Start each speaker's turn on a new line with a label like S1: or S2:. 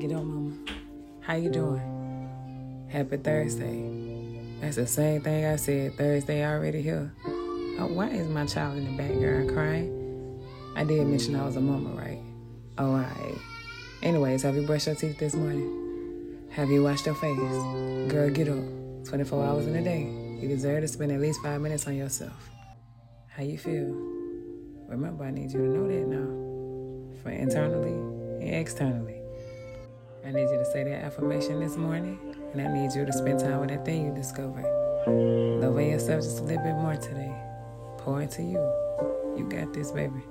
S1: Get up, mama. How you doing? Happy Thursday. That's the same thing I said. Thursday already here. Oh, why is my child in the background crying? I did mention I was a mama, right? Oh, alright. Anyways, have you brushed your teeth this morning? Have you washed your face? Girl, get up. 24 hours in a day. You deserve to spend at least five minutes on yourself. How you feel? Remember, I need you to know that now. For internally and externally. I need you to say that affirmation this morning, and I need you to spend time with that thing you discovered. Love yourself just a little bit more today. Pour into you. You got this, baby.